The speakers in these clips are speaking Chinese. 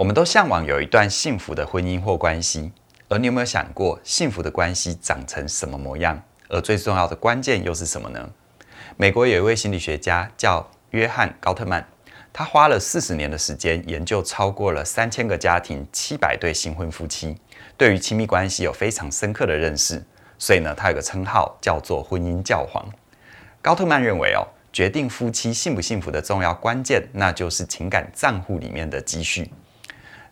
我们都向往有一段幸福的婚姻或关系，而你有没有想过，幸福的关系长成什么模样？而最重要的关键又是什么呢？美国有一位心理学家叫约翰·高特曼，他花了四十年的时间研究超过了三千个家庭、七百对新婚夫妻，对于亲密关系有非常深刻的认识，所以呢，他有个称号叫做“婚姻教皇”。高特曼认为哦，决定夫妻幸不幸福的重要关键，那就是情感账户里面的积蓄。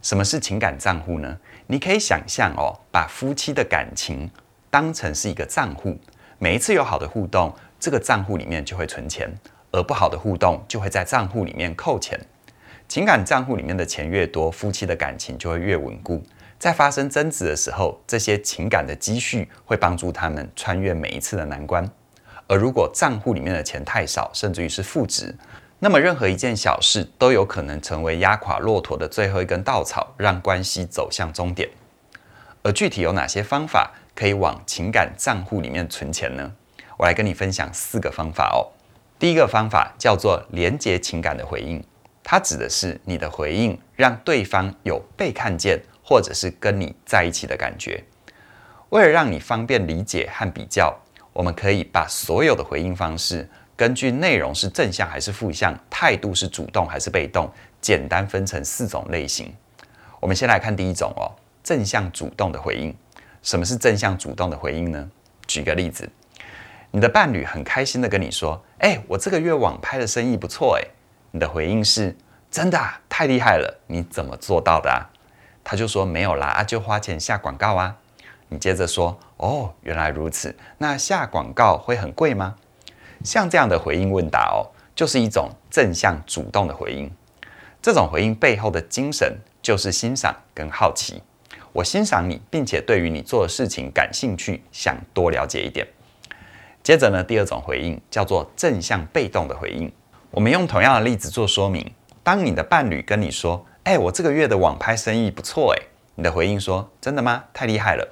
什么是情感账户呢？你可以想象哦，把夫妻的感情当成是一个账户，每一次有好的互动，这个账户里面就会存钱；而不好的互动就会在账户里面扣钱。情感账户里面的钱越多，夫妻的感情就会越稳固。在发生争执的时候，这些情感的积蓄会帮助他们穿越每一次的难关。而如果账户里面的钱太少，甚至于是负值，那么任何一件小事都有可能成为压垮骆驼的最后一根稻草，让关系走向终点。而具体有哪些方法可以往情感账户里面存钱呢？我来跟你分享四个方法哦。第一个方法叫做连接情感的回应，它指的是你的回应让对方有被看见，或者是跟你在一起的感觉。为了让你方便理解和比较，我们可以把所有的回应方式，根据内容是正向还是负向，态度是主动还是被动，简单分成四种类型。我们先来看第一种哦，正向主动的回应。什么是正向主动的回应呢？举个例子，你的伴侣很开心的跟你说：“哎，我这个月网拍的生意不错哎。”你的回应是：“真的啊，太厉害了，你怎么做到的啊？”他就说：“没有啦，就花钱下广告啊。”你接着说：“哦，原来如此，那下广告会很贵吗？”像这样的回应问答哦，就是一种正向主动的回应。这种回应背后的精神就是欣赏跟好奇。我欣赏你，并且对于你做的事情感兴趣，想多了解一点。接着呢，第二种回应叫做正向被动的回应。我们用同样的例子做说明。当你的伴侣跟你说：“哎，我这个月的网拍生意不错。”哎，你的回应说：“真的吗？太厉害了。”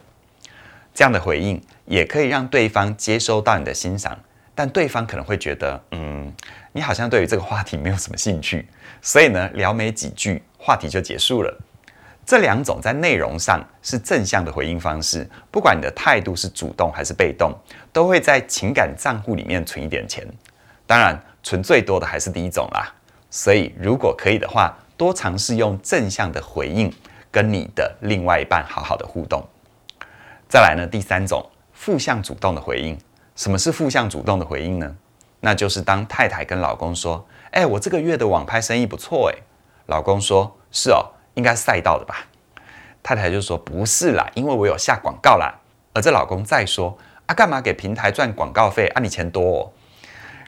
这样的回应也可以让对方接收到你的欣赏。但对方可能会觉得，嗯，你好像对于这个话题没有什么兴趣，所以呢，聊没几句，话题就结束了。这两种在内容上是正向的回应方式，不管你的态度是主动还是被动，都会在情感账户里面存一点钱。当然，存最多的还是第一种啦。所以，如果可以的话，多尝试用正向的回应跟你的另外一半好好的互动。再来呢，第三种负向主动的回应。什么是负向主动的回应呢？那就是当太太跟老公说：“哎，我这个月的网拍生意不错。”哎，老公说：“是哦，应该是赛道的吧？”太太就说：“不是啦，因为我有下广告啦。”而这老公再说：“啊，干嘛给平台赚广告费？啊，你钱多哦。”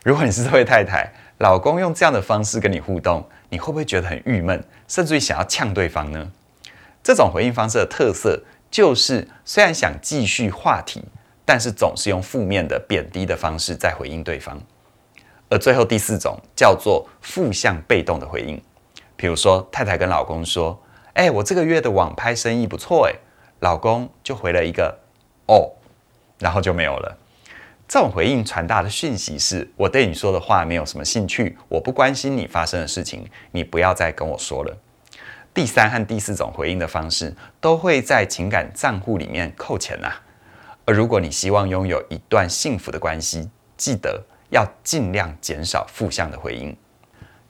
如果你是这位太太，老公用这样的方式跟你互动，你会不会觉得很郁闷，甚至于想要呛对方呢？这种回应方式的特色就是，虽然想继续话题。但是总是用负面的贬低的方式在回应对方，而最后第四种叫做负向被动的回应，比如说太太跟老公说：“哎，我这个月的网拍生意不错。”哎，老公就回了一个“哦”，然后就没有了。这种回应传达的讯息是：我对你说的话没有什么兴趣，我不关心你发生的事情，你不要再跟我说了。第三和第四种回应的方式都会在情感账户里面扣钱呐。而如果你希望拥有一段幸福的关系，记得要尽量减少负向的回应。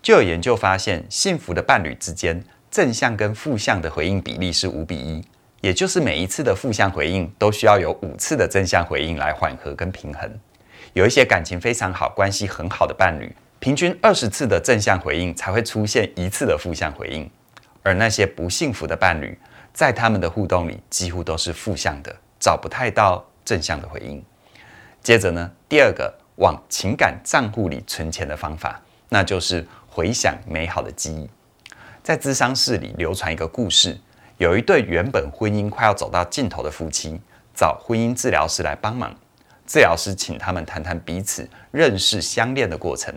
就有研究发现，幸福的伴侣之间，正向跟负向的回应比例是五比一，也就是每一次的负向回应都需要有五次的正向回应来缓和跟平衡。有一些感情非常好、关系很好的伴侣，平均二十次的正向回应才会出现一次的负向回应，而那些不幸福的伴侣，在他们的互动里几乎都是负向的。找不太到正向的回应。接着呢，第二个往情感账户里存钱的方法，那就是回想美好的记忆。在咨商室里流传一个故事，有一对原本婚姻快要走到尽头的夫妻，找婚姻治疗师来帮忙。治疗师请他们谈谈彼此认识、相恋的过程。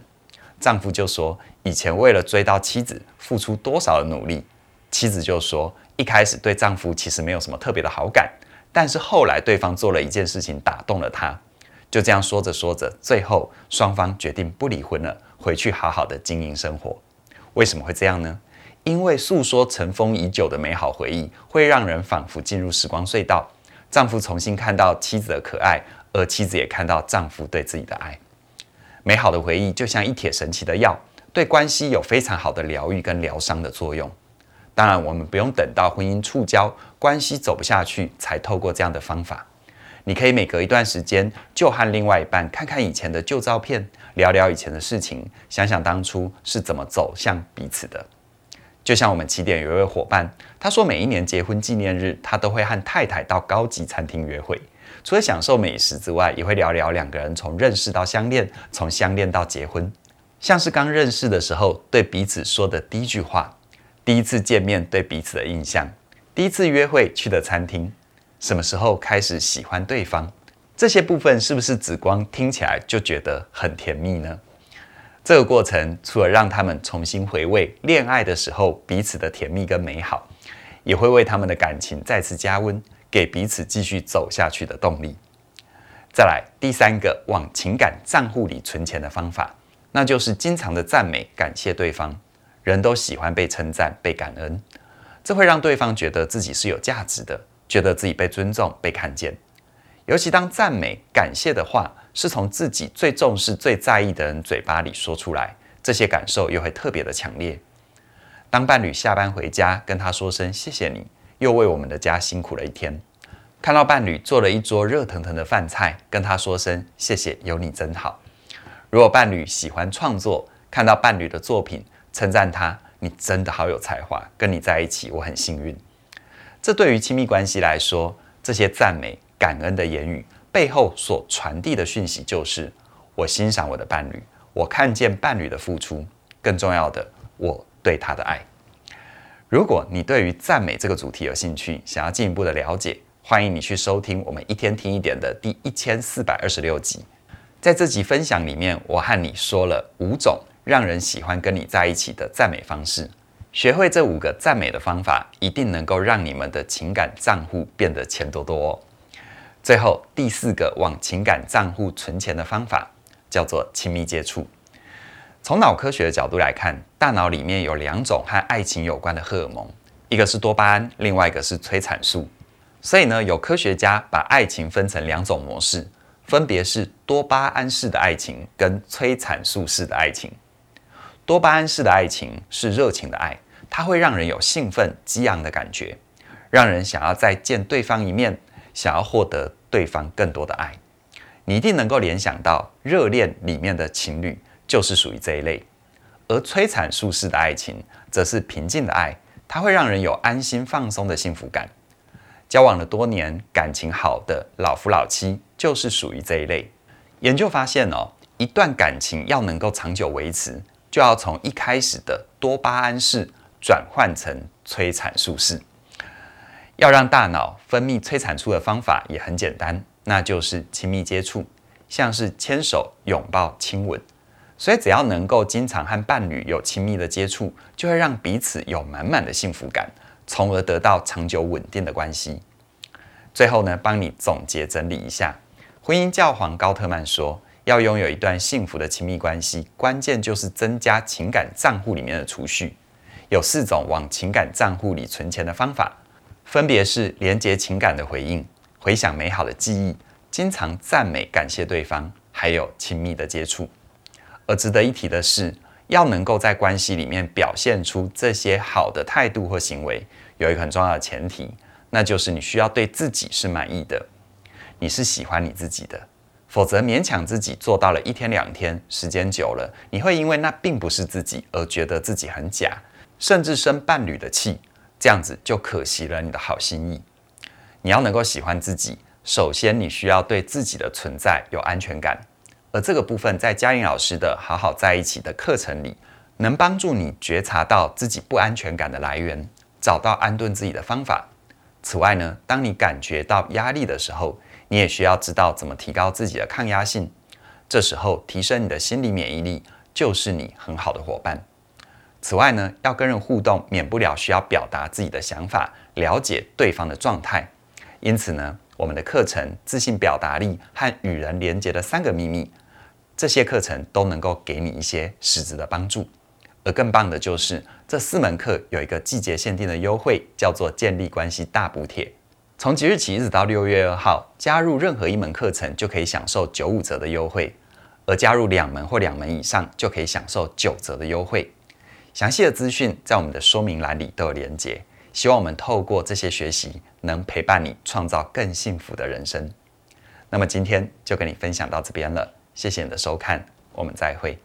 丈夫就说，以前为了追到妻子，付出多少的努力。妻子就说，一开始对丈夫其实没有什么特别的好感。但是后来，对方做了一件事情打动了他，就这样说着说着，最后双方决定不离婚了，回去好好的经营生活。为什么会这样呢？因为诉说尘封已久的美好回忆，会让人仿佛进入时光隧道。丈夫重新看到妻子的可爱，而妻子也看到丈夫对自己的爱。美好的回忆就像一帖神奇的药，对关系有非常好的疗愈跟疗伤的作用。当然，我们不用等到婚姻触礁、关系走不下去，才透过这样的方法。你可以每隔一段时间，就和另外一半看看以前的旧照片，聊聊以前的事情，想想当初是怎么走向彼此的。就像我们起点有一位伙伴，他说每一年结婚纪念日，他都会和太太到高级餐厅约会，除了享受美食之外，也会聊聊两个人从认识到相恋，从相恋到结婚，像是刚认识的时候对彼此说的第一句话，第一次见面对彼此的印象，第一次约会去的餐厅，什么时候开始喜欢对方，这些部分是不是只光听起来就觉得很甜蜜呢？这个过程除了让他们重新回味恋爱的时候彼此的甜蜜跟美好，也会为他们的感情再次加温，给彼此继续走下去的动力。再来第三个往情感账户里存钱的方法，那就是经常的赞美感谢对方。人都喜欢被称赞、被感恩，这会让对方觉得自己是有价值的，觉得自己被尊重、被看见。尤其当赞美感谢的话，是从自己最重视、最在意的人嘴巴里说出来，这些感受又会特别的强烈。当伴侣下班回家，跟他说声谢谢你，又为我们的家辛苦了一天；看到伴侣做了一桌热腾腾的饭菜，跟他说声谢谢，有你真好。如果伴侣喜欢创作，看到伴侣的作品，称赞他，你真的好有才华，跟你在一起我很幸运。这对于亲密关系来说，这些赞美感恩的言语。背后所传递的讯息就是：我欣赏我的伴侣，我看见伴侣的付出，更重要的，我对他的爱。如果你对于赞美这个主题有兴趣，想要进一步的了解，欢迎你去收听我们一天听一点的第一千四百二十六集。在这集分享里面，我和你说了五种让人喜欢跟你在一起的赞美方式。学会这五个赞美的方法，一定能够让你们的情感账户变得钱多多哦。最后第四个往情感账户存钱的方法叫做亲密接触。从脑科学的角度来看，大脑里面有两种和爱情有关的荷尔蒙，一个是多巴胺，另外一个是催产素。所以呢，有科学家把爱情分成两种模式，分别是多巴胺式的爱情跟催产素式的爱情。多巴胺式的爱情是热情的爱，它会让人有兴奋、激昂的感觉，让人想要再见对方一面。想要获得对方更多的爱，你一定能够联想到热恋里面的情侣就是属于这一类，而催产素式的爱情则是平静的爱，它会让人有安心放松的幸福感。交往了多年，感情好的老夫老妻就是属于这一类。研究发现哦，一段感情要能够长久维持，就要从一开始的多巴胺式转换成催产素式。要让大脑分泌催产素的方法也很简单，那就是亲密接触，像是牵手、拥抱、亲吻。所以只要能够经常和伴侣有亲密的接触，就会让彼此有满满的幸福感，从而得到长久稳定的关系。最后呢，帮你总结整理一下，婚姻教皇高特曼说，要拥有一段幸福的亲密关系，关键就是增加情感账户里面的储蓄。有四种往情感账户里存钱的方法。分别是连接情感的回应、回想美好的记忆、经常赞美感谢对方，还有亲密的接触。而值得一提的是，要能够在关系里面表现出这些好的态度或行为，有一个很重要的前提，那就是你需要对自己是满意的，你是喜欢你自己的。否则勉强自己做到了一天两天，时间久了，你会因为那并不是自己而觉得自己很假，甚至生伴侣的气。这样子就可惜了你的好心意。你要能够喜欢自己，首先你需要对自己的存在有安全感，而这个部分在嘉玲老师的好好在一起的课程里，能帮助你觉察到自己不安全感的来源，找到安顿自己的方法。此外呢，当你感觉到压力的时候，你也需要知道怎么提高自己的抗压性。这时候提升你的心理免疫力，就是你很好的伙伴。此外呢，要跟人互动，免不了需要表达自己的想法，了解对方的状态。因此呢，我们的课程《自信表达力和与人连结的三个秘密》，这些课程都能够给你一些实质的帮助。而更棒的就是，这四门课有一个季节限定的优惠，叫做建立关系大补帖。从即日起一直到六月二号，加入任何一门课程就可以享受九五折的优惠，而加入两门或两门以上就可以享受九折的优惠。详细的资讯在我们的说明栏里都有连结。希望我们透过这些学习，能陪伴你创造更幸福的人生。那么今天就跟你分享到这边了，谢谢你的收看，我们再会。